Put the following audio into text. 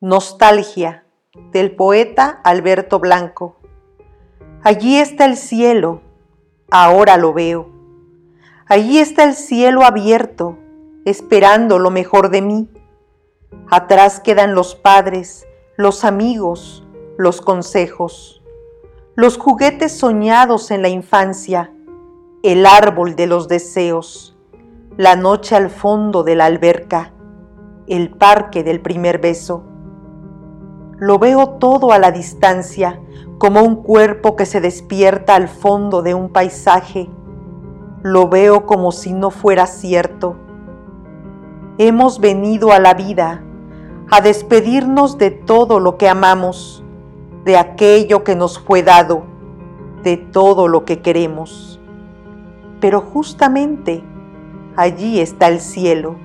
Nostalgia del poeta Alberto Blanco. Allí está el cielo, ahora lo veo. Allí está el cielo abierto, esperando lo mejor de mí. Atrás quedan los padres, los amigos, los consejos, los juguetes soñados en la infancia, el árbol de los deseos, la noche al fondo de la alberca, el parque del primer beso. Lo veo todo a la distancia, como un cuerpo que se despierta al fondo de un paisaje. Lo veo como si no fuera cierto. Hemos venido a la vida a despedirnos de todo lo que amamos, de aquello que nos fue dado, de todo lo que queremos. Pero justamente allí está el cielo